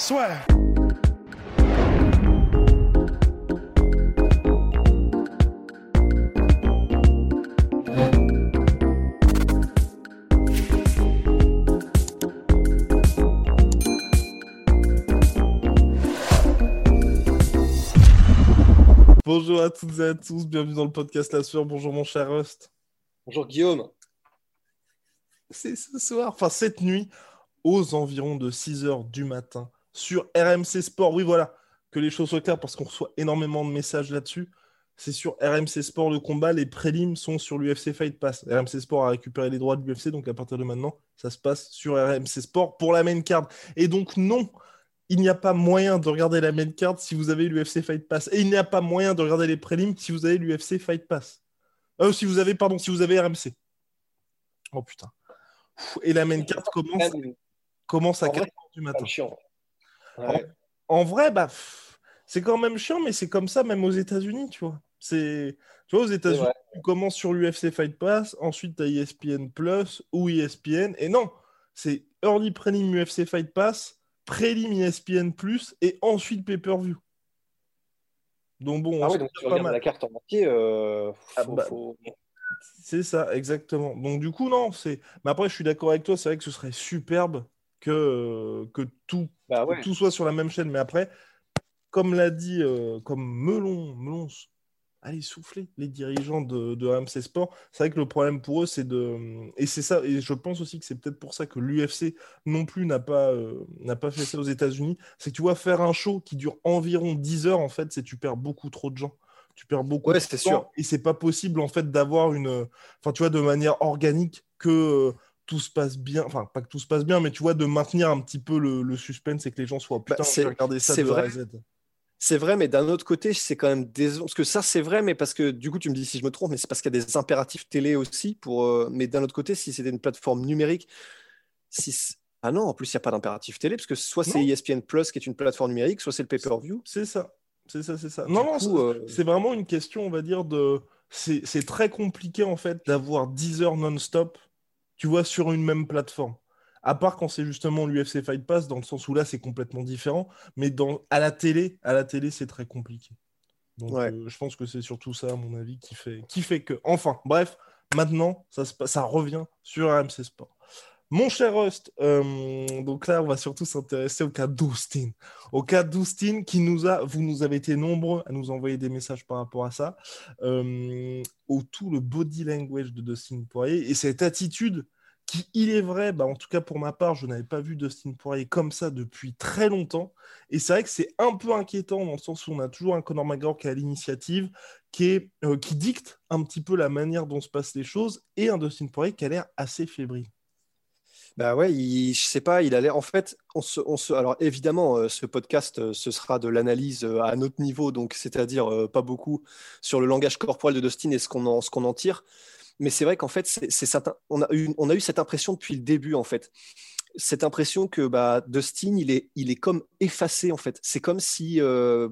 Soit. Bonjour à toutes et à tous, bienvenue dans le podcast La Sueur. Bonjour mon cher Rust. Bonjour Guillaume. C'est ce soir, enfin cette nuit, aux environs de 6 heures du matin, sur RMC Sport. Oui, voilà, que les choses soient claires parce qu'on reçoit énormément de messages là-dessus. C'est sur RMC Sport le combat, les prélims sont sur l'UFC Fight Pass. RMC Sport a récupéré les droits de l'UFC, donc à partir de maintenant, ça se passe sur RMC Sport pour la main card. Et donc non, il n'y a pas moyen de regarder la main card si vous avez l'UFC Fight Pass. Et il n'y a pas moyen de regarder les prélims si vous avez l'UFC Fight Pass. Euh, si vous avez, pardon, si vous avez RMC. Oh putain. Et la main card commence, commence à 4 h du matin. En, vrai, bah, c'est quand même chiant, mais c'est comme ça même aux États-Unis, tu vois. C'est, tu vois, aux États-Unis, tu commences sur l'UFC Fight Pass, ensuite tu as ESPN Plus ou ESPN, et non, c'est Early Prelim UFC Fight Pass, Prélim ESPN Plus et ensuite pay-per-view. Donc bon, ah ouais, donc tu regardes la carte en entier. Euh, ah bah, c'est ça, exactement. Donc du coup, non, c'est. Mais après, je suis d'accord avec toi, c'est vrai que ce serait superbe que, que, tout, bah tout soit sur la même chaîne. Mais après, comme l'a dit, euh, comme Melon, Melon allez souffler les dirigeants de, de RMC Sport. C'est vrai que le problème pour eux, c'est de. Et c'est ça, et je pense aussi que c'est peut-être pour ça que l'UFC non plus n'a pas, euh, n'a pas fait ça aux États-Unis. C'est que tu vois, faire un show qui dure environ 10 heures, en fait, c'est tu perds beaucoup trop de gens. Tu perds beaucoup ouais, de sûr. Et c'est pas possible, en fait, d'avoir une. Enfin, tu vois, de manière organique que. Tout se passe bien, enfin pas que tout se passe bien, mais tu vois, de maintenir un petit peu le, suspense et que les gens soient bah, putain, bah, regarder ça de vrai. Z. C'est vrai, mais d'un autre côté, c'est quand même des... Parce que ça, c'est vrai, mais parce que du coup, tu me dis si je me trompe, mais c'est parce qu'il y a des impératifs télé aussi. Pour, euh, Mais d'un autre côté, si c'était une plateforme numérique, si... ah non, en plus, il n'y a pas d'impératif télé, parce que soit c'est ESPN Plus qui est une plateforme numérique, soit c'est le pay-per-view. C'est ça. C'est ça, c'est ça. non, non, euh, c'est vraiment une question, on va dire, de. C'est très compliqué, en fait, d'avoir 10 heures non-stop, tu vois, sur une même plateforme. À part quand c'est justement l'UFC Fight Pass, dans le sens où là c'est complètement différent, mais dans, à la télé, à la télé c'est très compliqué. Donc euh, je pense que c'est surtout ça, à mon avis, qui fait, qui fait que. Enfin, bref, maintenant ça, ça revient sur RMC Sport. Mon cher Rust, euh, donc là, on va surtout s'intéresser au cas d'Austin. Au cas d'Austin, qui nous a, vous nous avez été nombreux à nous envoyer des messages par rapport à ça, euh, au tout le body language de Dustin Poirier et cette attitude qui, il est vrai, bah, en tout cas pour ma part, je n'avais pas vu Dustin Poirier comme ça depuis très longtemps. Et c'est vrai que c'est un peu inquiétant dans le sens où on a toujours un Conor McGregor qui a l'initiative, qui, euh, qui dicte un petit peu la manière dont se passent les choses, et un Dustin Poirier qui a l'air assez fébrile. Bah ouais, il, je sais pas, il a l'air. En fait, on se, on se, alors évidemment, euh, ce podcast, euh, ce sera de l'analyse à un autre niveau, donc c'est-à-dire pas beaucoup sur le langage corporel de Dustin et ce qu'on en, ce en tire mais c'est vrai qu'en fait, c'est, on, a eu, on a eu cette impression depuis le début, en fait. Cette impression que bah, Dustin, il est, il est comme effacé, en fait. C'est comme si, euh,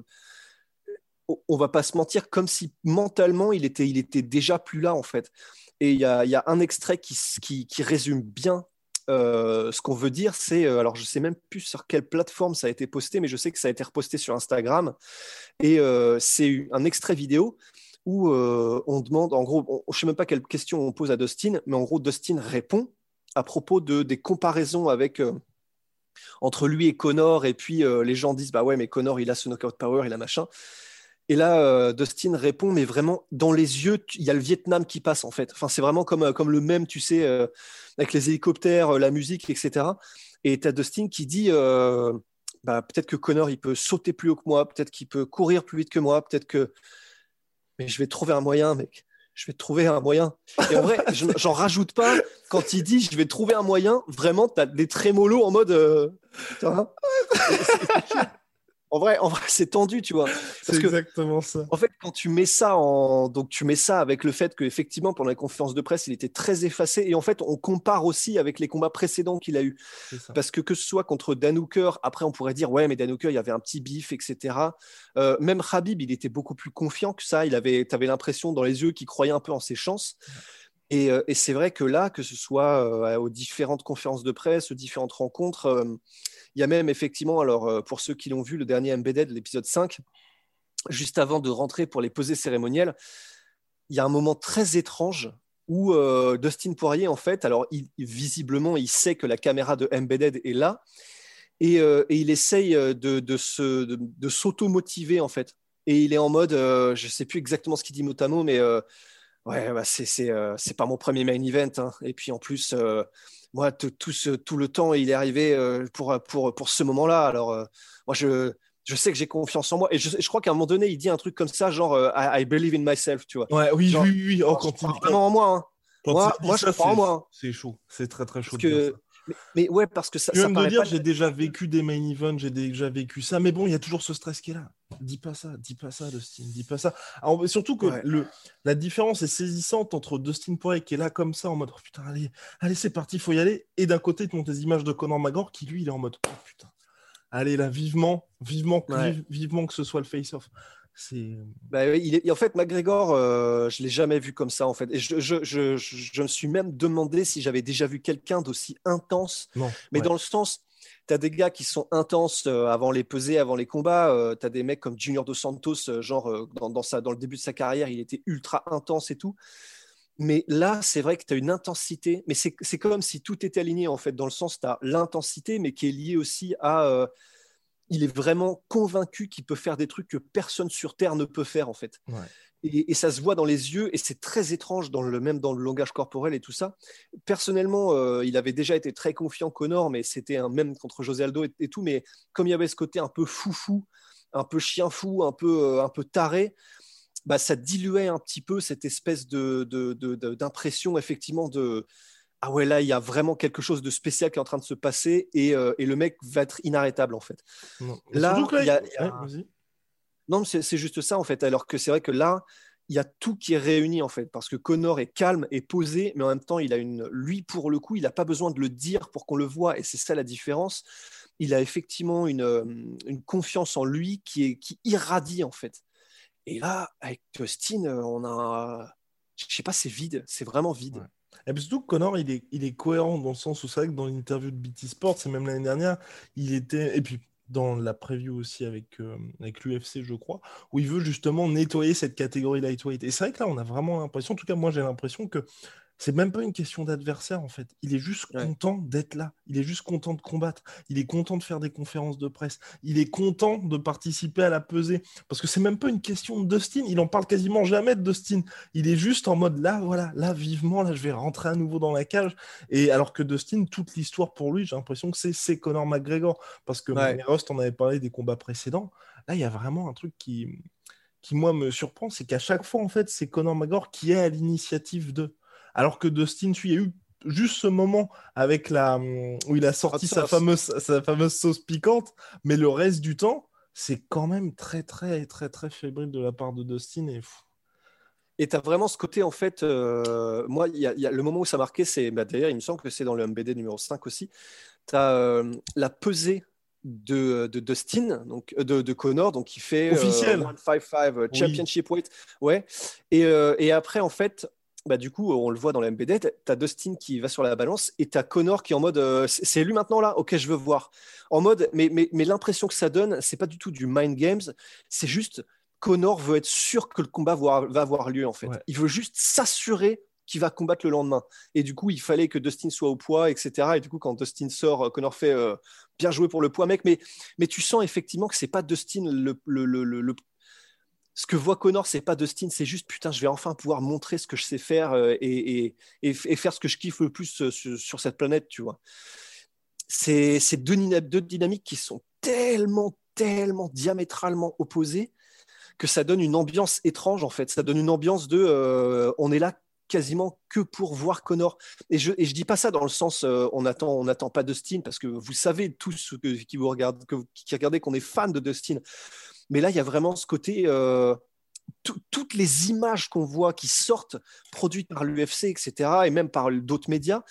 on va pas se mentir, comme si mentalement, il était, il était déjà plus là, en fait. Et il y a, y a, un extrait qui, qui, qui résume bien euh, ce qu'on veut dire, c'est, euh, alors je sais même plus sur quelle plateforme ça a été posté, mais je sais que ça a été reposté sur Instagram. Et c'est un extrait vidéo où euh, on demande, en gros, je ne sais même pas quelle question on pose à Dustin, mais en gros, Dustin répond à propos de, des comparaisons avec, euh, entre lui et Connor, et puis euh, les gens disent, bah ouais, mais Connor, il a ce knockout power, il a machin. Et là, Dustin répond, mais vraiment, dans les yeux, il y a le Vietnam qui passe, en fait. Enfin, c'est vraiment comme, comme le même, tu sais, avec les hélicoptères, la musique, etc. Et tu as Dustin qui dit, bah, peut-être que Connor, il peut sauter plus haut que moi, peut-être qu'il peut courir plus vite que moi, peut-être que mais je vais trouver un moyen, mec. je vais trouver un moyen. Et en vrai, j'en rajoute pas. Quand il dit je vais trouver un moyen, vraiment, tu as des trémolos en mode. Euh, en vrai, en vrai c'est tendu, tu vois. C'est exactement ça. En fait, quand tu mets ça en, donc tu mets ça avec le fait qu'effectivement pendant la conférence de presse, il était très effacé, et en fait, on compare aussi avec les combats précédents qu'il a eu, parce que que ce soit contre Dan Hooker, après on pourrait dire ouais, mais Dan Hooker, il y avait un petit bif, etc. Euh, même Habib, il était beaucoup plus confiant que ça. Il avait, avais l'impression dans les yeux qu'il croyait un peu en ses chances. Et, euh, et c'est vrai que là, que ce soit euh, aux différentes conférences de presse, aux différentes rencontres, il y a même effectivement, alors euh, pour ceux qui l'ont vu, le dernier Embedded, l'épisode 5, juste avant de rentrer pour les posées cérémonielles, il y a un moment très étrange où euh, Dustin Poirier, en fait, alors visiblement, il sait que la caméra de Embedded est là et, euh, il essaye de, de, de, s'auto-motiver, en fait. Et il est en mode, je ne sais plus exactement ce qu'il dit mot à mot, mais ouais, bah, c'est pas mon premier main event. Hein. Et puis en plus, moi, tout, ce, tout, le temps, il est arrivé euh, pour, pour, pour ce moment-là. Alors, euh, moi, je, je sais que j'ai confiance en moi. Et je, je crois qu'à un moment donné, il dit un truc comme ça, genre euh, I, believe in myself, tu vois. Ouais, oui, oui, oui. Oh, quand il... vraiment en moi. Hein. moi, moi je crois en moi. Hein. C'est chaud. C'est très, très chaud. Parce que mais, ouais, parce que ça. Tu ça me dire, j'ai déjà vécu des main events, j'ai déjà vécu ça, mais bon, il y a toujours ce stress qui est là. Dis pas ça, dis pas ça, Dustin, dis pas ça. surtout que le, la différence est saisissante entre Dustin Poirier qui est là comme ça en mode oh, putain, allez, allez, c'est parti, faut y aller, et d'un côté, tu montes des images de Conor McGregor qui lui, il est en mode oh putain, allez là, vivement, vivement, vivement que ce soit le face-off. Bah, il est... En fait, McGregor, euh, je ne l'ai jamais vu comme ça, en fait. Et je, je, je, je me suis même demandé si j'avais déjà vu quelqu'un d'aussi intense. Mais dans le sens, tu as des gars qui sont intenses euh, avant les pesées, avant les combats. Euh, tu as des mecs comme Junior Dos Santos, genre dans, dans, sa, dans le début de sa carrière, il était ultra intense et tout. Mais là, c'est vrai que tu as une intensité, mais c'est comme si tout était aligné, en fait, dans le sens, tu as l'intensité, mais qui est liée aussi à il est vraiment convaincu qu'il peut faire des trucs que personne sur Terre ne peut faire, en fait. Et, ça se voit dans les yeux, et c'est très étrange, dans le, même dans le langage corporel et tout ça. Personnellement, euh, il avait déjà été très confiant, Connor, mais c'était un même contre José Aldo et, tout. Mais comme il y avait ce côté un peu foufou, un peu chien fou, un peu, euh, un peu taré, bah, ça diluait un petit peu cette espèce d'impression, de, effectivement, de ah ouais, là, il y a vraiment quelque chose de spécial qui est en train de se passer et, euh, et le mec va être inarrêtable, en fait. Là, il y a, Non, c'est juste ça, en fait. Alors que c'est vrai que là, il y a tout qui est réuni, en fait. Parce que Connor est calme et posé, mais en même temps, il a une. Lui, pour le coup, il n'a pas besoin de le dire pour qu'on le voit. Et c'est ça la différence. Il a effectivement une, euh, une confiance en lui qui, est, qui irradie, en fait. Et là, avec Dustin, euh, on a. Je sais pas, c'est vide. C'est vraiment vide. Et puis surtout, Connor, il est, cohérent dans le sens où c'est vrai que dans l'interview de BT Sports, et même l'année dernière, il était. Et puis dans la preview aussi avec, euh, avec l'UFC, je crois, où il veut justement nettoyer cette catégorie lightweight. Et c'est vrai que là, on a vraiment l'impression, en tout cas, moi, j'ai l'impression que c'est même pas une question d'adversaire en fait. Il est juste content d'être là. Il est juste content de combattre. Il est content de faire des conférences de presse. Il est content de participer à la pesée. Parce que c'est même pas une question de Dustin. Il en parle quasiment jamais de Dustin. Il est juste en mode là, voilà, là, vivement, là, je vais rentrer à nouveau dans la cage. Et alors que Dustin, toute l'histoire pour lui, j'ai l'impression que c'est Conor McGregor. Parce que ouais. Rust en avait parlé des combats précédents. Là, il y a vraiment un truc qui, qui moi, me surprend. C'est qu'à chaque fois, en fait, c'est Conor McGregor qui est à l'initiative de. Alors que Dustin, il y a eu juste ce moment avec la où il a sorti sa fameuse, sa fameuse sauce piquante, mais le reste du temps, c'est quand même très très très très fébrile de la part de Dustin et Et tu as vraiment ce côté, en fait, euh, moi, il y, a le moment où ça marquait, c'est, bah, d'ailleurs, il me semble que c'est dans le MBD numéro 5 aussi, tu as euh, la pesée de, de, Dustin, donc euh, de, de Connor, donc qui fait officiel. 155 championship weight, ouais. Et, et, après, en fait, bah, du coup, on le voit dans la MBD, tu as Dustin qui va sur la balance et tu as Connor qui est en mode euh, c'est lui maintenant là? Ok, je veux voir. En mode, mais, mais, mais l'impression que ça donne, c'est pas du tout du mind games, c'est juste Connor veut être sûr que le combat va, va avoir lieu en fait. Il veut juste s'assurer qu'il va combattre le lendemain. Et du coup, il fallait que Dustin soit au poids, etc. Et du coup, quand Dustin sort, euh, Connor fait euh, bien joué pour le poids, mec. Mais, mais tu sens effectivement que c'est pas Dustin le, le, le, le, ce que voit Connor, c'est pas Dustin, c'est juste putain, je vais enfin pouvoir montrer ce que je sais faire euh, et, faire ce que je kiffe le plus euh, sur, cette planète, tu vois. C'est deux, dynamiques qui sont tellement, tellement diamétralement opposées que ça donne une ambiance étrange en fait. Ça donne une ambiance de on est là quasiment que pour voir Connor. Et je je dis pas ça dans le sens on attend on attend pas Dustin parce que vous savez tous qui vous regardent que, qui regardez qu'on est fan de Dustin. Mais là il y a vraiment ce côté toutes les images qu'on voit qui sortent, produites par l'UFC, etc., et même par d'autres médias,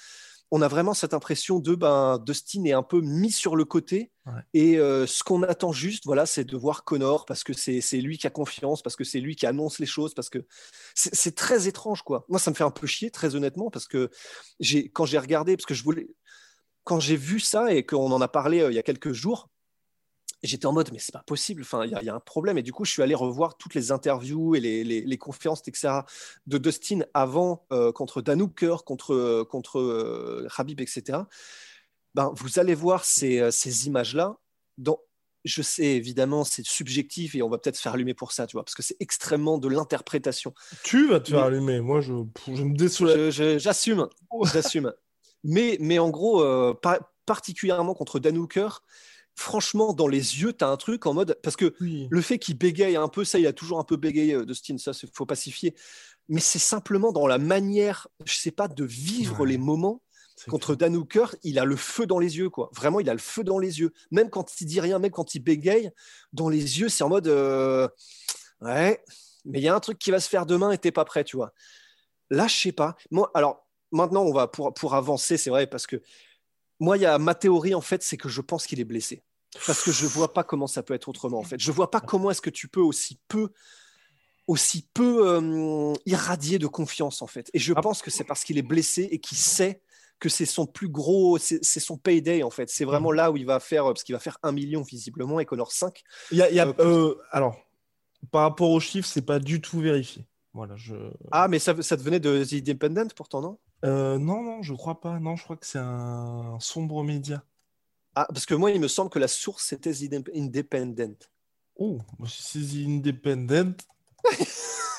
on a vraiment cette impression de ben, Dustin est un peu mis sur le côté. Et euh, ce qu'on attend juste, voilà, c'est de voir Connor parce que c'est lui qui a confiance, parce que c'est lui qui annonce les choses, parce que c'est très étrange, quoi. Moi, ça me fait un peu chier, très honnêtement, parce que quand j'ai regardé, parce que je voulais, quand j'ai vu ça et qu'on en a parlé euh, il y a quelques jours, j'étais en mode, mais c'est pas possible, enfin, il y, a un problème. Et du coup, je suis allé revoir toutes les interviews et les, conférences, etc., de Dustin avant euh, contre Dan Hooker, contre, euh, contre euh, Habib, etc. Ben, vous allez voir ces, ces images-là. Dans, je sais, évidemment, c'est subjectif et on va peut-être faire allumer pour ça, tu vois, parce que c'est extrêmement de l'interprétation. Tu vas te faire allumer, moi, je, je me désolé. J'assume, j'assume. mais, mais en gros, particulièrement contre Dan Hooker, franchement, dans les yeux, tu as un truc en mode. Parce que le fait qu'il bégaye un peu, ça, il a toujours un peu bégayé, euh, Dustin, ça, il faut pacifier. Mais c'est simplement dans la manière, je sais pas, de vivre les moments. Contre Dan Hooker, il a le feu dans les yeux, quoi. Vraiment, il a le feu dans les yeux. Même quand il dit rien, même quand il bégaye, dans les yeux, c'est en mode euh, Ouais, mais il y a un truc qui va se faire demain et t'es pas prêt, tu vois. Là, je sais pas. Moi, alors, maintenant, on va pour, pour avancer, c'est vrai, parce que moi, il y a ma théorie, en fait, c'est que je pense qu'il est blessé. Parce que je vois pas comment ça peut être autrement, en fait. Je vois pas comment est-ce que tu peux aussi peu aussi peu euh, irradier de confiance en fait. Et je ah. pense que c'est parce qu'il est blessé et qu'il sait que c'est son plus gros, c'est son payday en fait. C'est vraiment là où il va faire, parce qu'il va faire un million visiblement et Connor 5. Il y a, euh, euh, alors, par rapport aux chiffres, c'est pas du tout vérifié. Voilà, je... Ah, mais ça, ça venait de The Independent pourtant, non? Non, non, je crois pas. Non, je crois que c'est un sombre média. Ah, parce que moi, il me semble que la source, c'était The Independent. Oh, c'est The Independent.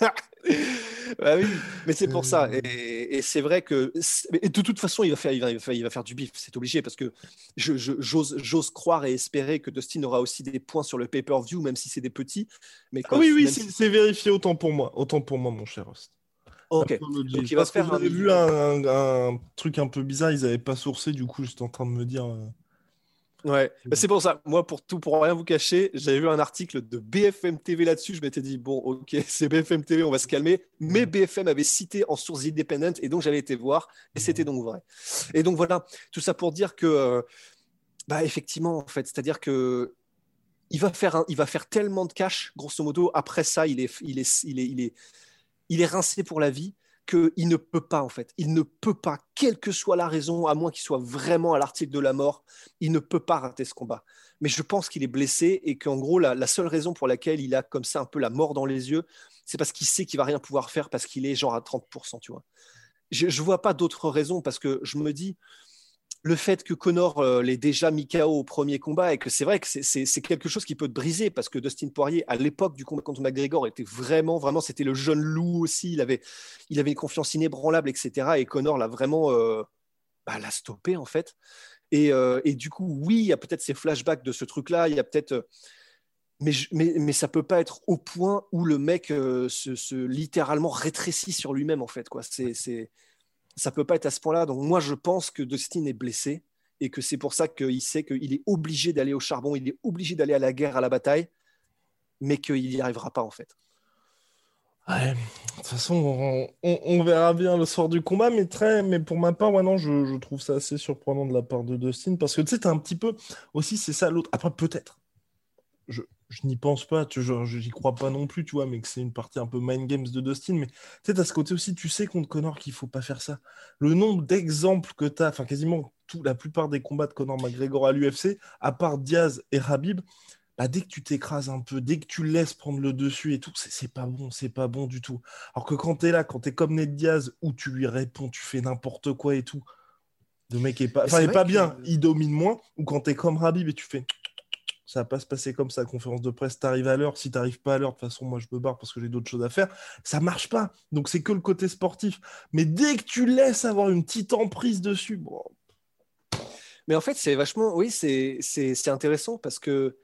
bah oui, mais c'est pour ça. Et, c'est vrai que de toute façon, il va faire, il va, il va faire, du bif, c'est obligé, parce que j'ose je, croire et espérer que Dustin aura aussi des points sur le pay-per-view, même si c'est des petits. Mais ah oui, oui, c'est vérifié autant pour moi, autant pour moi, mon cher host. Ok. Donc il va se faire. J'avais vu un, un, truc un peu bizarre, ils n'avaient pas sourcé, du coup, j'étais en train de me dire. Euh, Ouais, bah, c'est pour ça. Moi, pour tout, pour rien vous cacher, j'avais vu un article de BFM TV là-dessus. Je m'étais dit, bon, ok, c'est BFM TV, on va se calmer. Mais BFM avait cité en source indépendante et donc j'avais été voir et c'était donc vrai. Et donc voilà, tout ça pour dire que, euh, bah, effectivement, en fait, c'est-à-dire que il va faire, il va faire tellement de cash, grosso modo. Après ça, il est, il est, il est, il est, il est rincé pour la vie qu'il ne peut pas, en fait. Il ne peut pas, quelle que soit la raison, à moins qu'il soit vraiment à l'article de la mort, il ne peut pas rater ce combat. Mais je pense qu'il est blessé et qu'en gros, la, seule raison pour laquelle il a comme ça un peu la mort dans les yeux, c'est parce qu'il sait qu'il va rien pouvoir faire parce qu'il est genre à 30%, tu vois. Je ne vois pas d'autre raison parce que je me dis, le fait que Connor euh, l'ait déjà mis KO au premier combat et que c'est vrai que c'est quelque chose qui peut te briser parce que Dustin Poirier, à l'époque du combat contre McGregor, était vraiment, vraiment, c'était le jeune loup aussi. Il avait, il avait une confiance inébranlable, etc. Et Connor l'a vraiment euh, bah, l'a stoppé en fait. Et, euh, et, du coup, oui, il y a peut-être ces flashbacks de ce truc-là. Il y a peut-être. Mais, mais, mais, ça peut pas être au point où le mec se, littéralement rétrécit sur lui-même en fait. Quoi. C'est ça peut pas être à ce point-là. Donc moi, je pense que Dustin est blessé et que c'est pour ça qu'il sait qu'il est obligé d'aller au charbon, il est obligé d'aller à la guerre, à la bataille, mais qu'il n'y arrivera pas en fait. Ouais, de toute façon, on, verra bien le sort du combat, mais très, mais pour ma part, je, trouve ça assez surprenant de la part de Dustin parce que tu sais, un petit peu aussi, c'est ça l'autre. Après, peut-être, je, je n'y pense pas, tu vois, j'y crois pas non plus, tu vois, mais que c'est une partie un peu mind games de Dustin. Mais tu sais, à ce côté aussi, tu sais contre Connor qu'il faut pas faire ça. Le nombre d'exemples que tu as, enfin quasiment tout, la plupart des combats de Connor McGregor à l'UFC, à part Diaz et Habib, bah, dès que tu t'écrases un peu, dès que tu laisses prendre le dessus et tout, c'est pas bon, c'est pas bon du tout. Alors que quand tu es là, quand tu es comme Ned Diaz, où tu lui réponds, tu fais n'importe quoi et tout, le mec est pas, est pas bien, il domine moins, ou quand tu es comme Habib et tu fais ça va pas se passer comme ça. Conférence de presse, t'arrives à l'heure. Si t'arrives pas à l'heure, de toute façon, moi, je me barre parce que j'ai d'autres choses à faire. Ça marche pas. Donc, c'est que le côté sportif. Mais dès que tu laisses avoir une petite emprise dessus, bon. Mais en fait, c'est vachement, oui, c'est intéressant parce que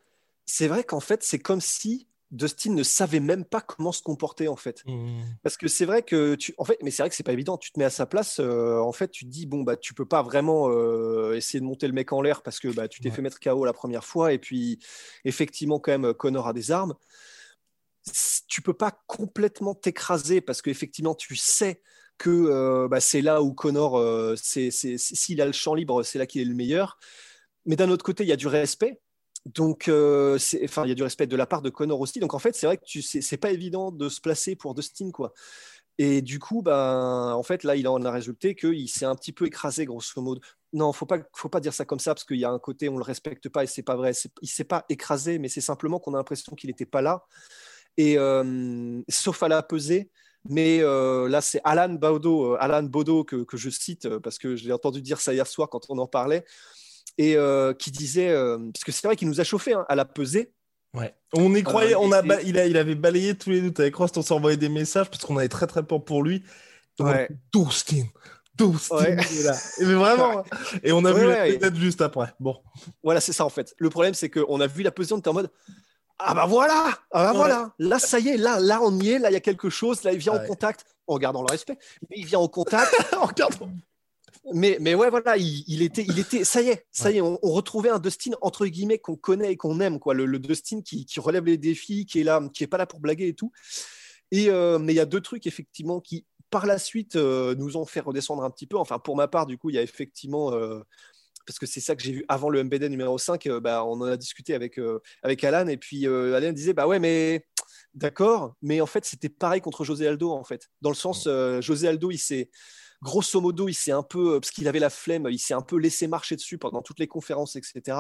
c'est vrai qu'en fait, c'est comme si Dustin ne savait même pas comment se comporter en fait. Mmh. Parce que c'est vrai que tu, en fait, mais c'est vrai que c'est pas évident. Tu te mets à sa place, euh, en fait, tu te dis bon bah tu peux pas vraiment euh, essayer de monter le mec en l'air parce que bah tu t'es fait mettre KO la première fois et puis effectivement quand même Connor a des armes. Tu peux pas complètement t'écraser parce qu'effectivement tu sais que euh, bah, c'est là où Connor, c'est, s'il a le champ libre, c'est là qu'il est le meilleur. Mais d'un autre côté, il y a du respect donc, euh, il y a du respect de la part de Connor aussi. Donc, en fait, c'est vrai que c'est pas évident de se placer pour Dustin, quoi. Et du coup, ben, en fait, là, il en a résulté qu'il s'est un petit peu écrasé, grosso modo. Non, faut pas, faut pas dire ça comme ça parce qu'il y a un côté, on le respecte pas et c'est pas vrai. Il s'est pas écrasé, mais c'est simplement qu'on a l'impression qu'il n'était pas là. Et euh, sauf à la pesée. Mais euh, là, c'est Alan Baudot, Alan Baudot que, que, je cite parce que je l'ai entendu dire ça hier soir quand on en parlait et euh, qui disait, euh, parce que c'est vrai qu'il nous a chauffé hein, à la pesée. Ouais. On y croyait, euh, on a, il, a, il avait balayé tous les doutes avec Rost, on s'envoyait des messages parce qu'on avait très très peur pour lui. Ouais. Dustin, Dustin, ouais. là. Et mais vraiment. et on a vu la tête juste après. Bon. Voilà, c'est ça en fait. Le problème, c'est qu'on a vu la position, on était en mode. Ah bah voilà, ah bah voilà, là ça y est, là, là on y est, là il y a quelque chose, là il vient en contact, en gardant le respect, mais il vient en contact, en gardant mais, mais ouais, voilà, il, était, il était, ça y est, ça y est, on, retrouvait un Dustin entre guillemets qu'on connaît et qu'on aime, quoi. Le, Dustin qui, qui, relève les défis, qui est là, qui est pas là pour blaguer et tout. Et euh, mais il y a deux trucs effectivement qui, par la suite, euh, nous ont fait redescendre un petit peu. Enfin, pour ma part, du coup, il y a effectivement euh, parce que c'est ça que j'ai vu avant le MBD numéro 5, bah, on en a discuté avec, avec Alan, et puis Alan disait, bah ouais, mais d'accord, mais en fait, c'était pareil contre José Aldo, en fait. Dans le sens, José Aldo, il s'est grosso modo, il s'est un peu, parce qu'il avait la flemme, il s'est un peu laissé marcher dessus pendant toutes les conférences, etc.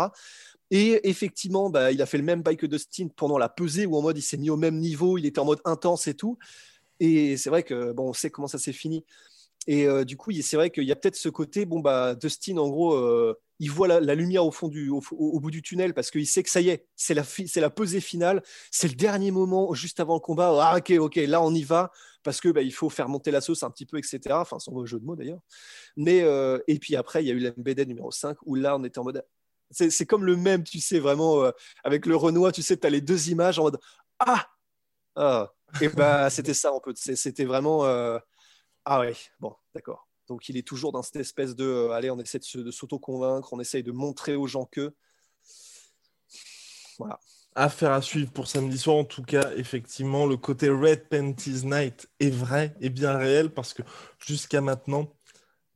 Et effectivement, bah, il a fait le même bail que Dustin pendant la pesée, où en mode il s'est mis au même niveau, il était en mode intense et tout. Et c'est vrai que bon, on sait comment ça s'est fini. Et euh, du coup, c'est vrai qu'il y a peut-être ce côté, bon bah Dustin, en gros, euh, il voit la, lumière au fond du, au, bout du tunnel parce qu'il sait que ça y est, c'est la, pesée finale, c'est le dernier moment juste avant le combat. Ah ok, ok, là on y va parce que bah, il faut faire monter la sauce un petit peu, etc. Enfin, son jeu de mots d'ailleurs. Mais euh, et puis après, il y a eu l'MBD numéro 5 où là on était en mode, c'est, comme le même, tu sais vraiment euh, avec le Renoir, tu sais, tu as les deux images en mode ah, ah. et bah c'était ça un peu, c'était vraiment euh, ah ouais, bon, d'accord. Donc il est toujours dans cette espèce de euh, allez, on essaie de s'auto-convaincre, on essaye de montrer aux gens que. Voilà. Affaire à suivre pour samedi soir. En tout cas, effectivement, le côté Red Panties Night est vrai et bien réel parce que jusqu'à maintenant,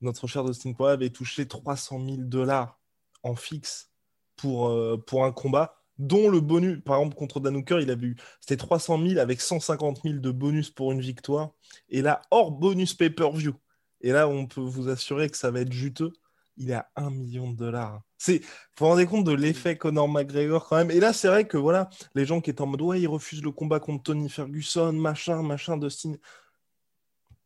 notre cher Dustin Poirier avait touché 300 000 dollars en fixe pour, euh, pour un combat, dont le bonus, par exemple, contre Dan il avait eu, c'était 300 000 avec 150 000 de bonus pour une victoire. Et là, hors bonus pay-per-view. Et là, on peut vous assurer que ça va être juteux. Il est à 1 million de dollars. C'est, vous vous rendez compte de l'effet Conor McGregor quand même. Et là, c'est vrai que voilà, les gens qui étaient en mode ouais, il refuse le combat contre Tony Ferguson, machin, machin, Dustin.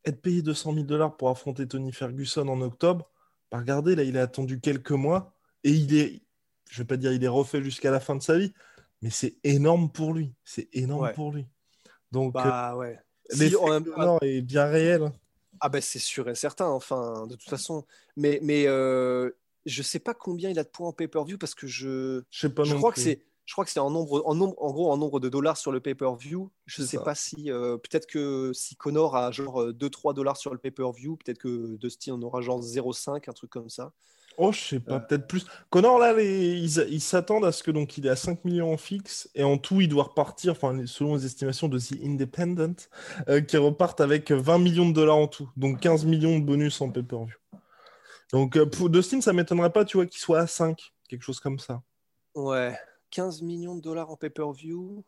Être payé 200 000 dollars pour affronter Tony Ferguson en octobre, bah regardez, là, il a attendu quelques mois et il est, je vais pas dire il est refait jusqu'à la fin de sa vie, mais c'est énorme pour lui. C'est énorme pour lui. Donc, bah, ouais. l'effet est bien réel. Ah ben c'est sûr et certain, enfin, de toute façon. Mais, mais euh, je sais pas combien il a de points en pay-per-view parce que je. Je sais pas je crois que c'est. Je crois que c'est en nombre, en nombre, en gros, en nombre de dollars sur le pay-per-view. Je ne sais pas si, euh, peut-être que si Connor a genre 2-3 euh, dollars sur le pay-per-view, peut-être que Dusty en aura genre 0,5, un truc comme ça. Oh, je sais pas, euh. peut-être plus. Connor, là, ils s'attendent à ce que donc il est à 5 millions en fixe et en tout, il doit repartir, enfin, selon les estimations de The Independent, euh, qui repartent avec 20 millions de dollars en tout, donc 15 millions de bonus en pay-per-view. Donc, euh, pour Dustin, ça m'étonnerait pas, tu vois, qu'il soit à 5, quelque chose comme ça. Ouais, 15 millions de dollars en pay-per-view.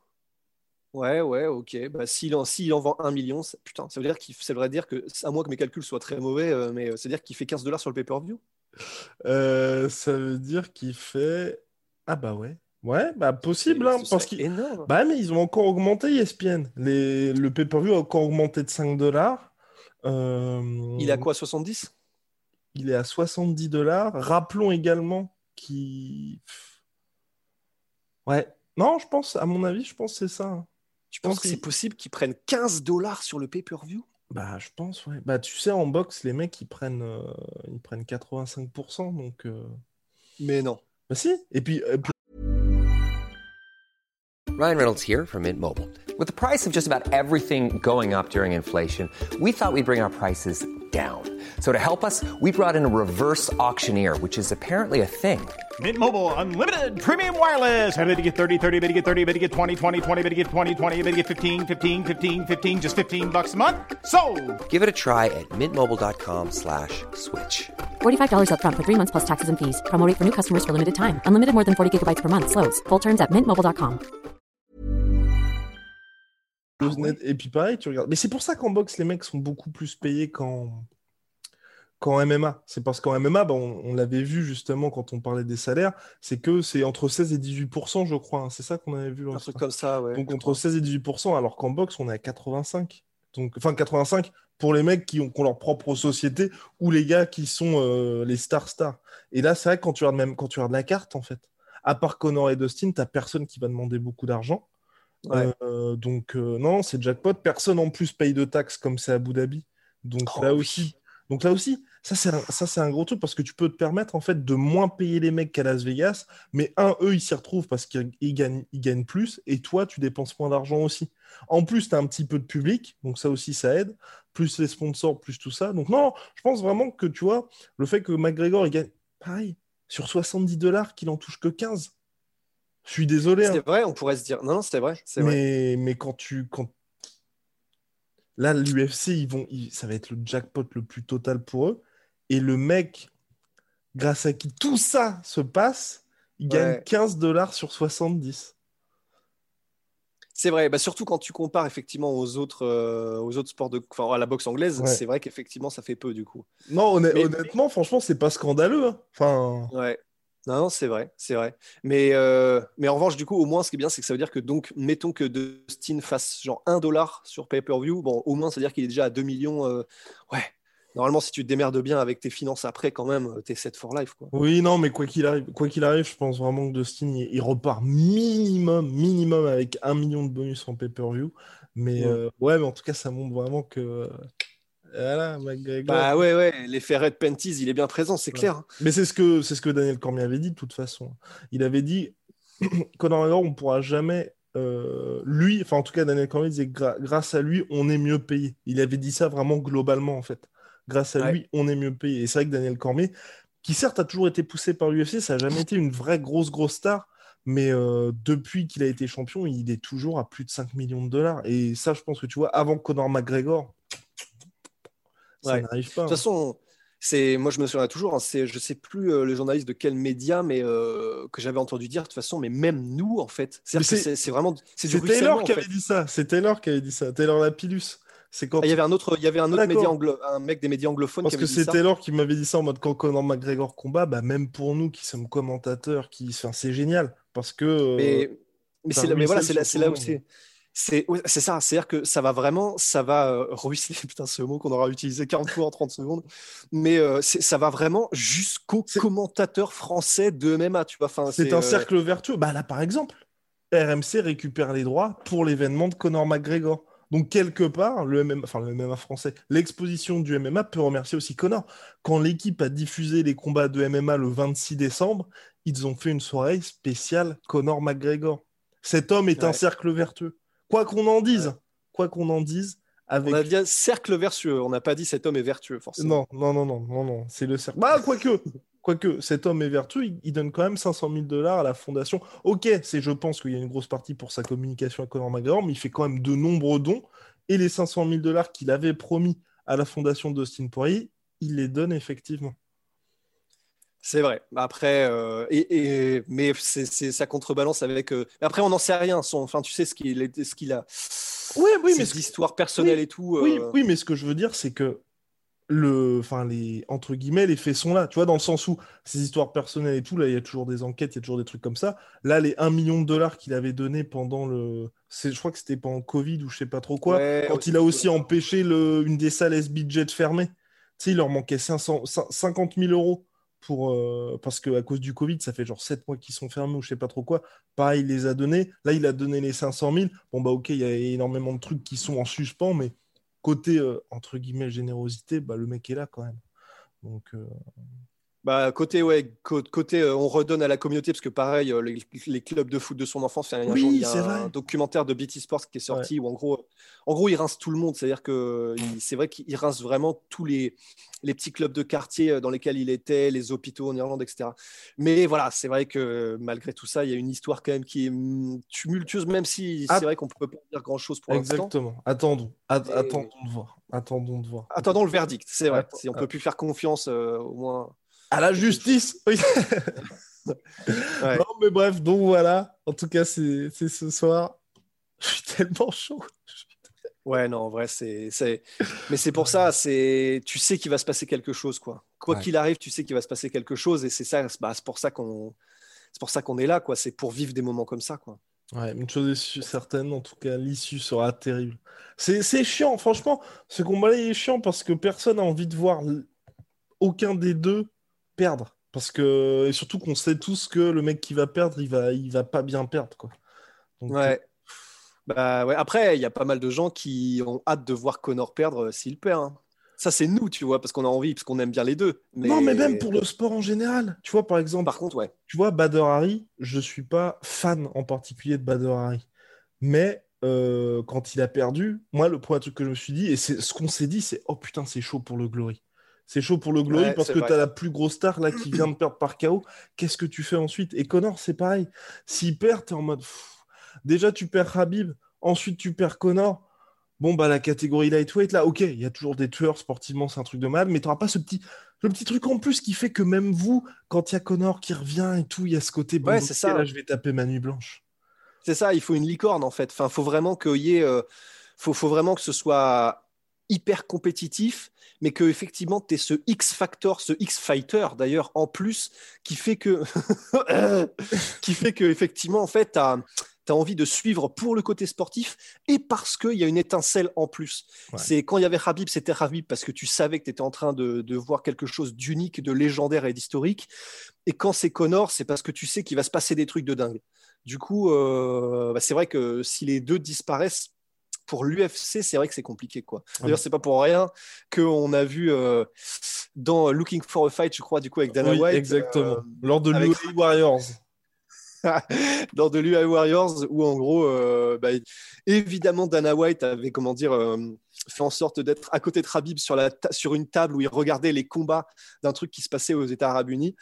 Ouais, ouais, ok. Bah, s'il en, en vend 1 million, putain, ça veut dire qu'il, ça dire que, à moins que mes calculs soient très mauvais, mais ça veut dire qu'il fait 15 dollars sur le pay-per-view euh, ça veut dire qu'il fait. Ah bah ouais. Ouais, bah possible, hein, parce qu'ils. Bah mais ils ont encore augmenté ESPN. Les... Le pay-per-view a encore augmenté de 5 dollars. Euh, il est à quoi, 70 Il est à 70 dollars. Rappelons également qu'il. Ouais. Non, je pense, à mon avis, je pense que c'est ça. Hein. Tu penses que c'est possible qu'ils prennent 15 dollars sur le pay-per-view? Bah, je pense, ouais. Bah, tu sais, en boxe, les mecs, ils prennent, euh, ils prennent 85%, donc... Euh. Mais non. Bah si. Et puis... Ryan Reynolds here from Mint Mobile. With the price of just about everything going up during inflation, we thought we'd bring our prices down. So to help us, we brought in a reverse auctioneer, which is apparently a thing. Mint Mobile unlimited premium wireless. Ready to get 30, 30, bit to get 30, bit to get 20, 20, 20, bit to get 20, 20, bit to get 15, 15, 15, 15 just 15 bucks a month. So, Give it a try at mintmobile.com/switch. slash $45 up front for 3 months plus taxes and fees. Promo rate for new customers for limited time. Unlimited more than 40 gigabytes per month slows. Full terms at mintmobile.com. Et puis pareil, tu regardes. Mais c'est pour ça qu'en boxe, les mecs sont beaucoup plus payés qu'en qu'en MMA. C'est parce qu'en MMA, bah, on, l'avait vu justement quand on parlait des salaires, c'est que c'est entre 16 et 18% je crois. hein. C'est ça qu'on avait vu. Un truc comme ça, ouais. Donc entre 16 et 18% alors qu'en boxe, on est à 85. Donc, enfin, 85 pour les mecs qui ont, qui ont leur propre société ou les gars qui sont euh, les stars stars. Et là, c'est vrai que quand tu regardes même quand tu regardes la carte, en fait, à part Connor et Dustin, t'as personne qui va demander beaucoup d'argent. Ouais. Euh, donc euh, non, c'est jackpot. Personne en plus paye de taxes comme c'est à Abu Dhabi. Donc Oh, là aussi, donc là aussi, ça c'est un, un gros truc parce que tu peux te permettre en fait de moins payer les mecs qu'à Las Vegas, mais un eux ils s'y retrouvent parce qu'ils ils gagnent, ils gagnent plus et toi tu dépenses moins d'argent aussi. En plus tu as un petit peu de public, donc ça aussi ça aide, plus les sponsors, plus tout ça. Donc non, je pense vraiment que tu vois le fait que McGregor il gagne pareil sur 70 dollars qu'il en touche que 15. Je suis désolé. hein. C'est vrai, on pourrait se dire. Non, non, c'était vrai. C'est vrai. Mais, mais quand tu. Quand... Là, l'UFC, ils vont, ils- ça va être le jackpot le plus total pour eux. Et le mec, grâce à qui tout ça se passe, il gagne Ouais. 15 dollars sur 70. C'est vrai, bah, surtout quand tu compares effectivement aux autres, euh, aux autres sports de, enfin, à la boxe anglaise, Ouais. c'est vrai qu'effectivement ça fait peu du coup. Non, honn- Mais- honnêtement, franchement, c'est pas scandaleux. hein. Enfin, Ouais. Non, non, c'est vrai, c'est vrai. Mais, euh, mais en revanche, du coup, au moins, ce qui est bien, c'est que ça veut dire que, donc, mettons que Dustin fasse genre 1 dollar sur pay-per-view, bon, au moins, ça veut dire qu'il est déjà à 2 millions. euh, Ouais, normalement, si tu te démerdes bien avec tes finances après, quand même, euh, t'es set for life, quoi. oui, non, mais quoi qu'il arrive, quoi qu'il arrive, je pense vraiment que Dustin, il, il repart minimum, minimum avec un million de bonus en pay-per-view. Mais Ouais. euh, ouais, mais en tout cas, ça montre vraiment que. Voilà, McGregor. Bah ouais, ouais, l'effet Red Panties, il est bien présent, c'est Ouais. clair. hein. Mais c'est ce que c'est ce que Daniel Cormier avait dit de toute façon. Il avait dit Conor McGregor, on pourra jamais euh, lui, enfin en tout cas Daniel Cormier disait gra- grâce à lui, on est mieux payé. Il avait dit ça vraiment globalement en fait. Grâce à Ouais. lui, on est mieux payé. Et c'est vrai que Daniel Cormier, qui certes a toujours été poussé par l'UFC, ça n'a jamais été une vraie grosse grosse star. Mais euh, depuis qu'il a été champion, il est toujours à plus de 5 millions de dollars. Et ça, je pense que tu vois, avant Conor McGregor, ça n'arrive pas. De toute façon, c'est moi je me souviens toujours, hein, c'est je sais plus euh, le journaliste de quel média, mais euh, que j'avais entendu dire de toute façon, mais même nous en fait, que c'est- vraiment c'est Taylor qui fait. avait dit ça. C'est Taylor qui avait dit ça. Taylor Lapillus. C'est quand Ah, il y avait un autre, il y avait un autre média anglo, un mec des médias anglophones Parce qui que avait dit c'est. Taylor qui m'avait dit ça en mode quand Conor McGregor combat, bah même pour nous qui sommes commentateurs, qui, enfin, c'est génial parce que. euh, Mais, mais, c'est voilà, c'est là, là où c'est. C'est ouais, ça, c'est-à-dire que ça va vraiment, ça va euh, ruisseler, putain, ce mot qu'on aura utilisé 40 fois en 30 secondes, mais euh, ça va vraiment jusqu'aux commentateurs français de MMA, tu vois. Enfin, c'est un euh, cercle vertueux. Bah là, par exemple, RMC récupère les droits pour l'événement de Conor McGregor. Donc quelque part, le MMA, enfin le MMA français, l'exposition du MMA peut remercier aussi Conor. Quand l'équipe a diffusé les combats de MMA le 26 décembre, ils ont fait une soirée spéciale Conor McGregor. Cet homme est un cercle vertueux. Quoi qu'on en dise, quoi qu'on en dise, avec On a dit cercle vertueux, on n'a pas dit cet homme est vertueux, forcément. Non, non, non, non, non, non, c'est le cercle. Bah, quoique, quoique, cet homme est vertueux, il, il donne quand même 500 000 dollars à la fondation. Ok, c'est, je pense qu'il y a une grosse partie pour sa communication avec Conor McGregor, mais il fait quand même de nombreux dons. Et les 500 000 dollars qu'il avait promis à la fondation d'Austin Poirier, il les donne effectivement. C'est vrai. Après, euh, et, et- mais c'est ça contrebalance avec. euh, Après, on n'en sait rien. Son, enfin, tu sais ce qu'il est- ce qu'il a. Oui, oui, mais ses ce- histoires personnelles et tout. Oui, euh, oui, mais ce que je veux dire, c'est que le, enfin les entre guillemets, les faits sont là. Tu vois, dans le sens où ces histoires personnelles et tout, là, il y a toujours des enquêtes, il y a toujours des trucs comme ça. Là, les 1 million de dollars qu'il avait donné pendant le, c'est, je crois que c'était pendant Covid ou je sais pas trop quoi, Ouais, quand il a aussi empêché le, une des salles SBJ de fermer. Tu sais, il leur manquait 500, 50 000 euros pour, euh, parce que à cause du Covid, ça fait genre 7 mois qu'ils sont fermés ou je sais pas trop quoi. Pareil, il les a donnés. Là, il a donné les 500 000. Bon, bah, ok, il y a énormément de trucs qui sont en suspens, mais côté, euh, entre guillemets, générosité, bah, le mec est là quand même. Donc, euh, Bah, côté, ouais, côté euh, on redonne à la communauté, parce que pareil, euh, les, clubs de foot de son enfance, il y a, un, documentaire de BT Sports qui est sorti où en gros, en gros, il rince tout le monde. C'est-à-dire que c'est vrai qu'il rince vraiment tous les, les petits clubs de quartier euh, dans lesquels il était, les hôpitaux en Irlande, etc. Mais voilà, c'est vrai que malgré tout ça, il y a une histoire quand même qui est mm, tumultueuse, même si c'est vrai qu'on ne peut pas dire grand-chose pour l'instant. Exactement. Attendons. attendons de voir. Attendons de voir. Attendons le verdict, c'est vrai. Si on ne peut plus faire confiance, au moins à la justice. Non, mais bref, donc voilà. En tout cas, c'est ce soir. Je suis tellement chaud. Ouais, non, en vrai, c'est. Mais c'est pour ça, c'est. Tu sais qu'il va se passer quelque chose, quoi. Quoi qu'il arrive, tu sais qu'il va se passer quelque chose, et c'est ça, bah, c'est pour ça qu'on, c'est pour ça qu'on est là, quoi. C'est pour vivre des moments comme ça, quoi. Ouais, une chose est certaine, en tout cas, l'issue sera terrible. C'est chiant, franchement. Ce combat-là est chiant parce que personne n'a envie de voir aucun des deux perdre. Parce que, et surtout qu'on sait tous que le mec qui va perdre, il va, il va pas bien perdre. Quoi. ouais. Euh, bah, ouais. Après, il y a pas mal de gens qui ont hâte de voir Connor perdre euh, s'il perd. Hein. Ça, c'est nous, tu vois, parce qu'on a envie, parce qu'on aime bien les deux. Non, mais même pour le sport en général. Tu vois, par exemple. Par contre, ouais. Tu vois, Bader Harry, je suis pas fan en particulier de Bader Harry. Mais euh, quand il a perdu, moi, le premier truc que je me suis dit, et c'est ce qu'on s'est dit, c'est oh putain, c'est chaud pour le Glory. C'est chaud pour le Glory parce que tu as la plus grosse star là qui vient de perdre par KO. Qu'est-ce que tu fais ensuite? Et Connor, c'est pareil. S'il perd, tu es en mode. déjà, tu perds Habib. Ensuite, tu perds Connor. Bon, bah, la catégorie lightweight, là, ok, il y a toujours des tueurs sportivement, c'est un truc de mal, mais tu n'auras pas ce petit, le petit truc en plus qui fait que même vous, quand il y a Connor qui revient et tout, il y a ce côté. Bon, ouais, c'est ça. Là, je vais taper ma nuit blanche. C'est ça, il faut une licorne en fait. Enfin, faut vraiment qu'il y ait. Euh, faut, faut vraiment que ce soit hyper compétitif, mais que effectivement tu es ce X factor, ce X fighter d'ailleurs en plus qui fait que qui fait que effectivement en fait tu as, envie de suivre pour le côté sportif et parce qu'il y a une étincelle en plus. C'est quand il y avait Habib, c'était Habib parce que tu savais que tu étais en train de, voir quelque chose d'unique, de légendaire et d'historique. Et quand c'est Connor, c'est parce que tu sais qu'il va se passer des trucs de dingue. Du coup, euh, bah, c'est vrai que si les deux disparaissent, pour l'UFC, c'est vrai que c'est compliqué. quoi. D'ailleurs, c'est pas pour rien qu'on a vu euh, dans Looking for a Fight, je crois, du coup, avec Dana White. Exactement. Euh, Lors de l'UFC Warriors. dans de l'UFC Warriors, où en gros, euh, bah, évidemment, Dana White avait, comment dire, fait en sorte d'être à côté de Rabib sur, la sur une table où il regardait les combats d'un truc qui se passait aux États Arabes Unis.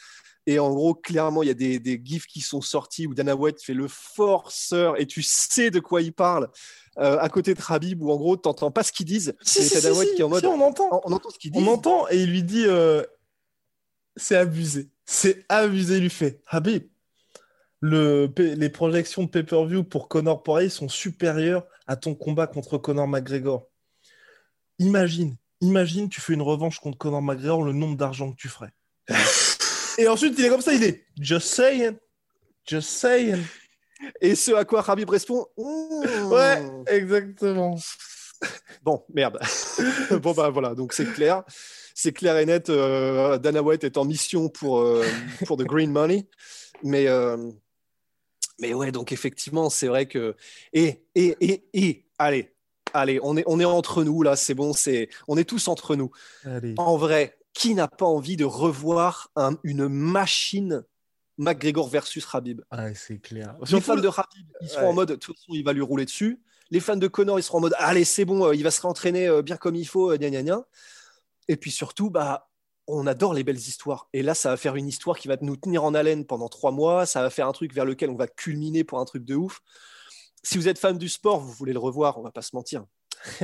Et en gros, clairement, il y a des, des gifs qui sont sortis où Dana White fait le forceur et tu sais de quoi il parle. Euh, à côté de Rabib où en gros, tu n'entends pas ce qu'ils disent. Si, si, qui est en mode. on entend. On, entend ce qu'ils disent. On entend et il lui dit euh, c'est abusé. C'est abusé, il lui fait Habib. Le, les projections de pay-per-view pour Conor Poirier sont supérieures à ton combat contre Conor McGregor. Imagine, imagine, tu fais une revanche contre Conor McGregor, le nombre d'argent que tu ferais. Et ensuite, il est comme ça, il est Just saying. Just saying. Et ce à quoi Rabib répond mmh. Ouais, exactement. Bon, merde. bon, bah voilà, donc c'est clair. C'est clair et net. Euh, Dana White est en mission pour, euh, pour The Green Money. Mais, euh, mais ouais, donc effectivement, c'est vrai que. Et, et, et, et, allez, allez, on est, on est entre nous là, c'est bon, c'est, on est tous entre nous. En vrai, qui n'a pas envie de revoir une machine McGregor versus Rabib ah, C'est clair. Les fans de Rabib, ils seront en mode, de toute façon, il va lui rouler dessus. Les fans de Connor, ils seront en mode, allez, c'est bon, euh, il va se réentraîner euh, bien comme il faut, euh, gna gna gna. Et puis surtout, bah, on adore les belles histoires. Et là, ça va faire une histoire qui va nous tenir en haleine pendant trois mois. Ça va faire un truc vers lequel on va culminer pour un truc de ouf. Si vous êtes fan du sport, vous voulez le revoir, on va pas se mentir.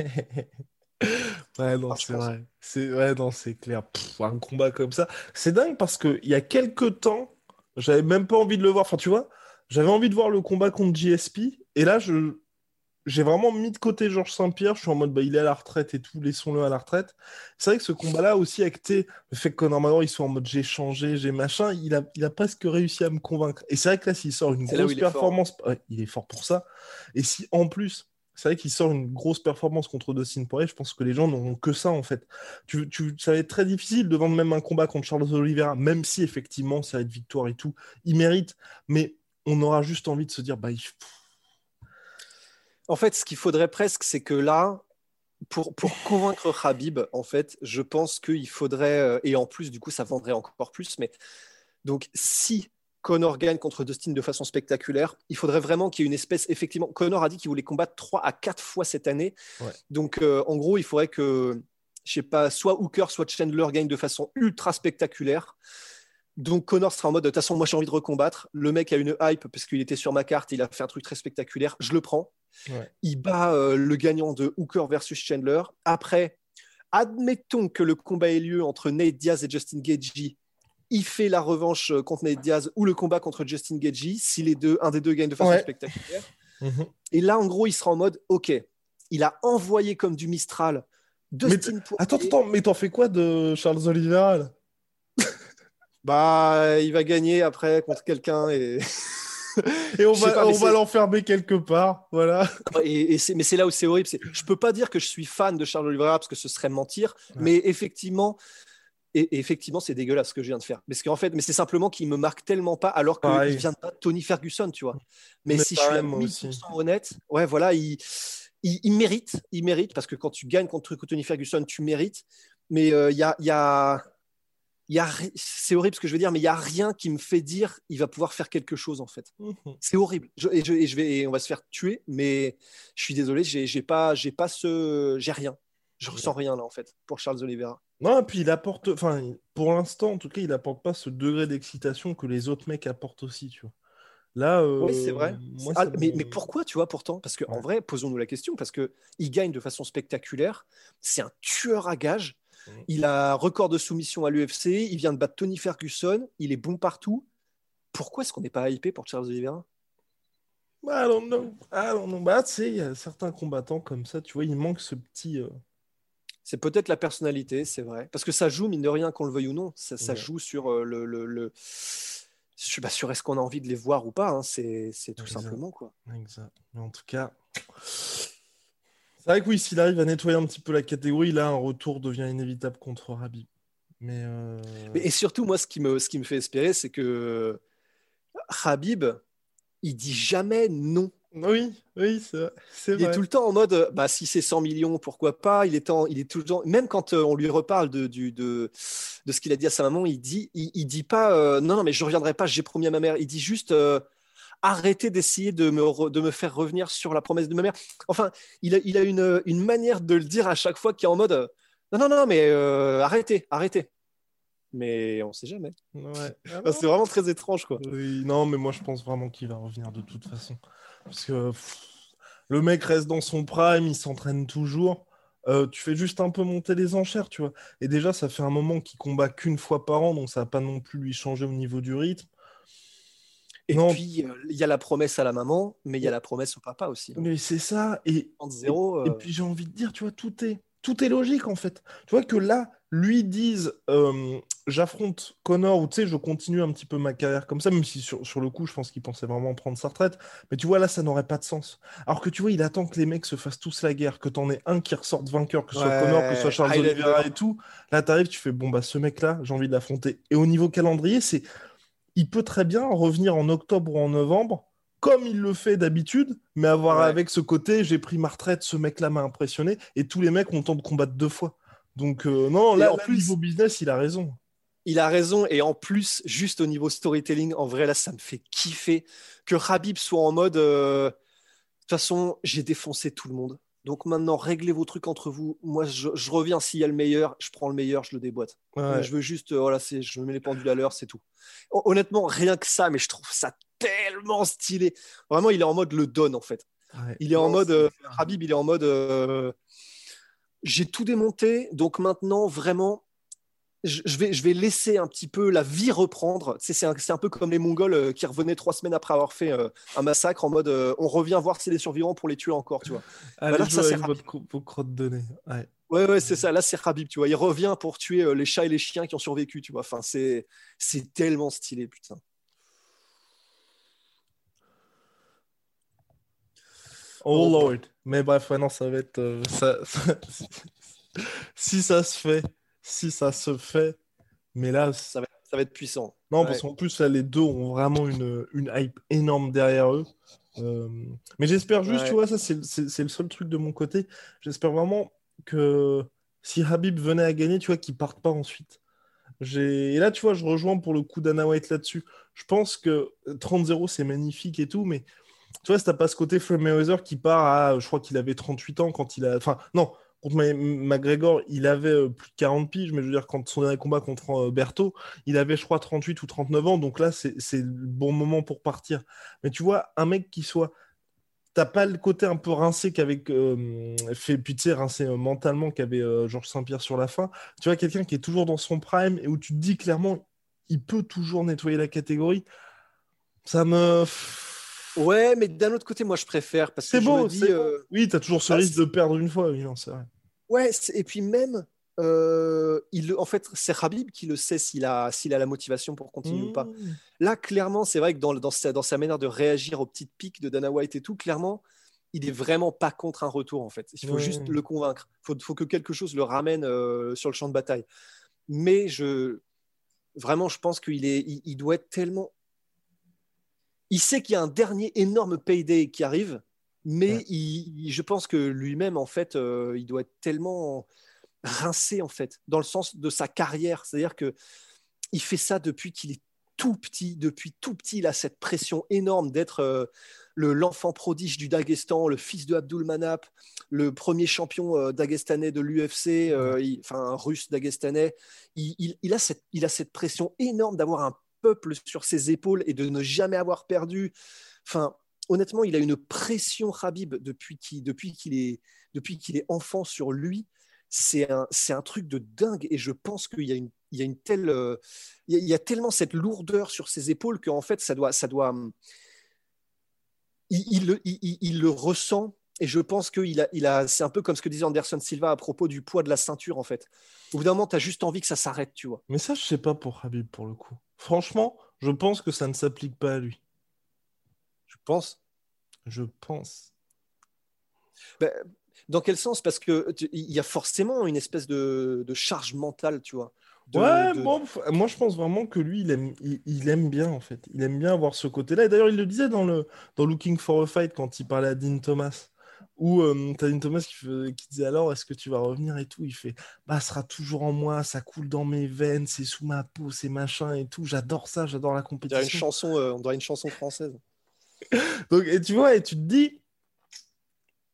ouais, non, c'est vrai. C'est ouais, non, c'est clair. un combat comme ça, c'est dingue parce que il y a quelques temps, j'avais même pas envie de le voir. Enfin, tu vois, j'avais envie de voir le combat contre GSP, et là, je j'ai vraiment mis de côté Georges Saint-Pierre. Je suis en mode, bah, il est à la retraite et tout, laissons-le à la retraite. C'est vrai que ce combat-là aussi, avec le fait que McGregor, il soit en mode j'ai changé, j'ai machin, il a, il a presque réussi à me convaincre. Et c'est vrai que là, s'il sort une grosse performance, il est fort pour ça. Et si en plus, c'est vrai qu'il sort une grosse performance contre Dustin Poirier. Je pense que les gens n'auront que ça en fait. Tu, tu, ça va être très difficile de vendre même un combat contre Charles Oliveira, même si effectivement ça va être victoire et tout. Il mérite, mais on aura juste envie de se dire bah, En fait, ce qu'il faudrait presque, c'est que là, pour, pour convaincre Habib, en fait, je pense qu'il faudrait, euh, et en plus, du coup, ça vendrait encore plus, mais donc si Connor gagne contre Dustin de façon spectaculaire, il faudrait vraiment qu'il y ait une espèce, effectivement, Connor a dit qu'il voulait combattre 3 à 4 fois cette année, donc euh, en gros, il faudrait que, je sais pas, soit Hooker, soit Chandler gagnent de façon ultra spectaculaire, donc Connor sera en mode de toute façon moi j'ai envie de recombattre. Le mec a une hype parce qu'il était sur ma carte, il a fait un truc très spectaculaire, je le prends. Il bat euh, le gagnant de Hooker versus Chandler. Après, admettons que le combat ait lieu entre Nate Diaz et Justin Gagey. Il fait la revanche euh, contre Nate Diaz ou le combat contre Justin Gagey si les deux, un des deux gagne de façon spectaculaire. Mhm. Et là, en gros, il sera en mode OK, il a envoyé comme du Mistral Dustin mais Attends, attends, mais t'en fais quoi de Charles Oliveira Bah, il va gagner après contre quelqu'un et. et on va, on va l'enfermer quelque part, voilà. Et, mais c'est là où c'est horrible. Je peux pas dire que je suis fan de Charles Oliveira parce que ce serait mentir, mais effectivement, et, effectivement, c'est dégueulasse ce que je viens de faire. Mais qu'en fait, mais c'est simplement qu'il me marque tellement pas alors qu'il vient de Tony Ferguson, tu vois. Mais, si je suis à 1000% honnête, ouais, voilà, il, il, mérite, il mérite parce que quand tu gagnes contre Tony Ferguson, tu mérites. Mais euh, il y a, y a c'est horrible ce que je veux dire, mais il y a rien qui me fait dire il va pouvoir faire quelque chose en fait. Mhm. C'est horrible. et, je, vais, on va se faire tuer, mais je suis désolé, j'ai pas, j'ai pas ce, j'ai rien. Je ressens rien là en fait pour Charles Oliveira. Non, et puis il apporte, enfin, pour l'instant en tout cas, il apporte pas ce degré d'excitation que les autres mecs apportent aussi, tu vois. Là, euh, oui, c'est vrai. Ah, mais, mais, pourquoi, tu vois, pourtant? Parce qu'en vrai, posons-nous la question, parce que il gagne de façon spectaculaire. C'est un tueur à gages. Il a record de soumission à l'UFC. Il vient de battre Tony Ferguson. Il est bon partout. Pourquoi est-ce qu'on n'est pas hypé pour Charles Oliveira? I don't know. I don't know. Bah, tu sais, il y a certains combattants comme ça, tu vois, il manque ce petit. Euh, c'est peut-être la personnalité, c'est vrai. Parce que ça joue, mine de rien, qu'on le veuille ou non. Ça, joue sur euh, le. le, sûr, est-ce qu'on a envie de les voir ou pas. Hein. C'est tout simplement quoi. Exact. Mais en tout cas, c'est vrai que oui, s'il arrive à nettoyer un petit peu la catégorie, là, un retour devient inévitable contre Rabib. Mais, euh, Et surtout, moi, ce qui me, ce qui me fait espérer, c'est que Habib, il dit jamais non. Oui, oui, c'est vrai. Il est tout le temps en mode, bah, si c'est 100 millions, pourquoi pas? Il est, en, il est tout le temps, même quand euh, on lui reparle de, du, de, de ce qu'il a dit à sa maman, il dit, il, dit pas, euh, non, non, mais je reviendrai pas, j'ai promis à ma mère. Il dit juste, arrêtez d'essayer de me, de me faire revenir sur la promesse de ma mère. Enfin, il a, il a une, une manière de le dire à chaque fois qui est en mode non, non, non, mais euh, arrêtez, arrêtez. Mais on ne sait jamais. c'est vraiment très étrange, quoi. Oui, non, mais moi je pense vraiment qu'il va revenir de toute façon. Parce que le mec reste dans son prime, il s'entraîne toujours. Euh, tu fais juste un peu monter les enchères, tu vois. Et déjà, ça fait un moment qu'il combat qu'une fois par an, donc ça va pas non plus lui changer au niveau du rythme. Et puis, euh, il y a la promesse à la maman, mais il y a la promesse au papa aussi. Mais c'est ça. Et, zéro, et, euh, puis, j'ai envie de dire, tu vois, tout est, tout est logique, en fait. Tu vois que là, lui dise, euh, j'affronte Connor, ou tu sais, je continue un petit peu ma carrière comme ça, même si sur, sur le coup, je pense qu'il pensait vraiment prendre sa retraite. Mais tu vois, là, ça n'aurait pas de sens. Alors que tu vois, il attend que les mecs se fassent tous la guerre, que t'en aies un qui ressorte vainqueur, que ce soit Connor, que ce soit Charles Oliveira et tout. Là, t'arrives, tu fais, bon, bah, ce mec-là, j'ai envie de l'affronter. Et au niveau calendrier, c'est il peut très bien revenir en octobre ou en novembre, comme il le fait d'habitude, mais avoir avec ce côté, j'ai pris ma retraite, ce mec-là m'a impressionné, et tous les mecs ont le temps de combattre deux fois. Donc euh, non, là, en plus, niveau business, il a raison. Il a raison, et en plus, juste au niveau storytelling, en vrai, là, ça me fait kiffer que Habib soit en mode, euh, de toute façon, j'ai défoncé tout le monde. Donc maintenant, réglez vos trucs entre vous. Moi, je, reviens s'il y a le meilleur, je prends le meilleur, je le déboîte. Je veux juste, euh, voilà, c'est, je me mets les pendules à l'heure, c'est tout. Honnêtement, rien que ça, mais je trouve ça tellement stylé. Vraiment, il est en mode le donne en fait. Il est en mode, euh, Habib, il est en mode, euh, j'ai tout démonté, donc maintenant, vraiment, je, vais, je vais laisser un petit peu la vie reprendre. C'est un, un, peu comme les Mongols euh, qui revenaient trois semaines après avoir fait euh, un massacre en mode euh, on revient voir si les survivants pour les tuer encore, tu vois. Allez, bah là, ça, c'est votre, vos crottes de nez. Ouais. Ouais, ouais, c'est ça. Là, c'est Rabib, tu vois. Il revient pour tuer les chats et les chiens qui ont survécu, tu vois. Enfin, c'est, c'est tellement stylé, putain. Oh Lord. Mais bref, non, ça va être. ça... si ça se fait, si ça se fait. Mais là, ça va, ça va être puissant. Non, parce qu'en plus, là, les deux ont vraiment une, une hype énorme derrière eux. Euh, mais j'espère juste, tu vois, ça, c'est le seul truc de mon côté. J'espère vraiment que si Habib venait à gagner, tu vois, qu'il parte pas ensuite. Et là, tu vois, je rejoins pour le coup d'Anna White là-dessus. Je pense que 30-0, c'est magnifique et tout, mais tu vois, si t'as pas ce côté Floyd Mayweather qui part à, je crois qu'il avait 38 ans quand il a. Enfin, non, contre McGregor, il avait euh, plus de 40 piges, mais je veux dire, quand son dernier combat contre euh, Berto, il avait, je crois, 38 ou 39 ans, donc là, c'est le bon moment pour partir. Mais tu vois, un mec qui soit. T'as pas le côté un peu rincé qu'avec euh, fait, puis rincé mentalement qu'avait Georges Saint-Pierre sur la fin. Tu vois, quelqu'un qui est toujours dans son prime et où tu te dis clairement, il peut toujours nettoyer la catégorie. Ça me. Ouais, mais d'un autre côté, moi, je préfère. parce que beau, dis, euh... Oui, t'as toujours ce bah, risque de perdre une fois, oui, c'est vrai. Ouais, et puis même, euh, il, en fait, c'est Habib qui le sait s'il a, s'il a la motivation pour continuer ou pas. Mmh. Là, clairement, c'est vrai que dans, dans, sa, dans sa manière de réagir aux petites piques de Dana White et tout, clairement, il est vraiment pas contre un retour, en fait. Il faut juste le convaincre. Il faut, faut, que quelque chose le ramène euh, sur le champ de bataille. Mais je, vraiment, je pense qu'il est, il doit être tellement il sait qu'il y a un dernier énorme payday qui arrive, mais je pense que lui-même, en fait, euh, il doit être tellement rincé, en fait, dans le sens de sa carrière. C'est-à-dire que il fait ça depuis qu'il est tout petit. Depuis tout petit, il a cette pression énorme d'être euh, l'enfant prodige du Daghestan, le fils de Abdul Manap, le premier champion euh, dagestanais de l'UFC, enfin un russe dagestanais. il, a cette, il a cette pression énorme d'avoir un peuple sur ses épaules et de ne jamais avoir perdu. Enfin, honnêtement, il a une pression Habib depuis qu'il est est enfant sur lui. C'est un, un truc de dingue et je pense qu'il y a une, il y a une telle, il, y a, tellement cette lourdeur sur ses épaules qu'en fait ça doit, ça doit, il, il, le ressent et je pense que il a, il a, c'est un peu comme ce que disait Anderson Silva à propos du poids de la ceinture en fait. Au bout d'un moment, tu as juste envie que ça s'arrête, tu vois. Mais ça, je sais pas pour Habib pour le coup. Franchement, je pense que ça ne s'applique pas à lui. Je pense. Je pense. Ben, dans quel sens? Parce que il y a forcément une espèce de, charge mentale, tu vois. ouais, Bon, moi je pense vraiment que lui, il aime, il, aime bien en fait. Il aime bien avoir ce côté-là. Et d'ailleurs, il le disait dans, le, dans Looking for a Fight quand il parlait à Dean Thomas. Ou euh, t'as une Thomas qui, qui disait alors est-ce que tu vas revenir et tout? Il fait bah, sera toujours en moi, ça coule dans mes veines, c'est sous ma peau, c'est machin et tout. J'adore ça, j'adore la compétition. Une chanson, euh, on dirait une chanson française. Donc, et tu vois, et tu te dis,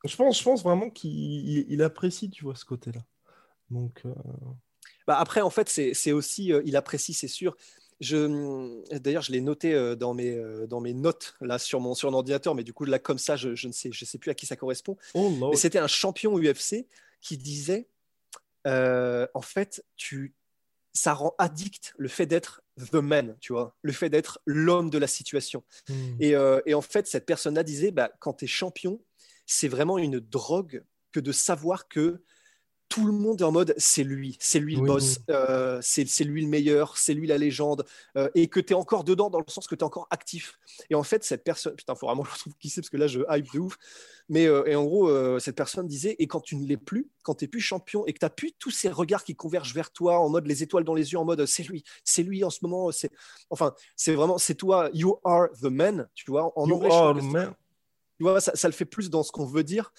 je pense, je pense vraiment qu'il apprécie, tu vois, ce côté-là. Donc. Euh, bah après, en fait, c'est aussi, il apprécie, c'est sûr. Je, d'ailleurs, je l'ai noté euh, dans mes, euh, dans mes notes là sur mon, sur mon ordinateur, mais du coup, là, comme ça, je, ne sais, je sais plus à qui ça correspond. Oh, mais c'était un champion UFC qui disait euh, en fait, tu, ça rend addict le fait d'être the man, tu vois, le fait d'être l'homme de la situation. Hmm. Et, et, en fait, cette personne-là disait bah, quand tu es champion, c'est vraiment une drogue que de savoir que tout le monde est en mode c'est lui, c'est lui le boss, euh, c'est lui le meilleur, c'est lui la légende, euh, et que tu es encore dedans dans le sens que tu es encore actif. Et en fait, cette personne, putain, faut vraiment que je trouve qui c'est parce que là je hype de ouf, mais euh, et en gros, cette personne disait et quand tu ne l'es plus, quand tu n'es plus champion et que tu n'as plus tous ces regards qui convergent vers toi en mode les étoiles dans les yeux, en mode c'est lui, c'est lui en ce moment, c'est enfin, c'est vraiment, c'est toi, you are the man, tu vois, en you Are the man. Tu vois, ça, ça, le fait plus dans ce qu'on veut dire.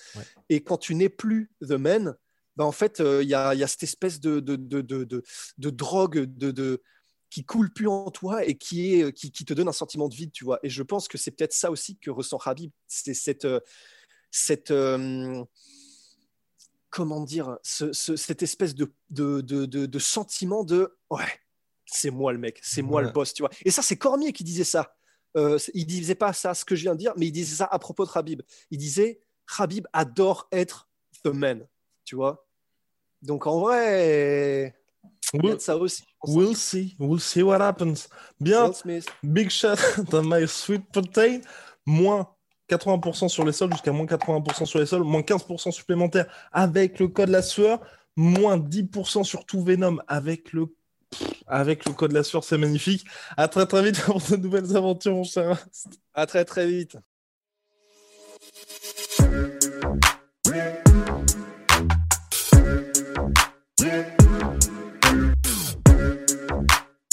Et quand tu n'es plus the man, bah, en fait, euh, il y, a, cette espèce de, de, de, de drogue de, qui coule plus en toi et qui, est, qui, te donne un sentiment de vide, tu vois. Et je pense que c'est peut-être ça aussi que ressent Habib, c'est cette, euh, cette euh, comment dire, cette espèce de, de, sentiment de ouais, c'est moi le mec, c'est moi le boss, tu vois. Et ça, c'est Cormier qui disait ça. Euh, il disait pas ça, ce que je viens de dire, mais il disait ça à propos de Habib. Il disait Habib adore être the man, tu vois. Donc en vrai, we'll, ça aussi. We'll see. We'll see what happens. Bien. Big shot dans my sweet protein. Moins 80% sur les sols jusqu'à moins 80% sur les sols, moins 15% supplémentaire avec le code la sueur, moins 10% sur tout Venom avec le avec le code la sueur, c'est magnifique. À très très vite pour de nouvelles aventures, mon cher. À très très vite.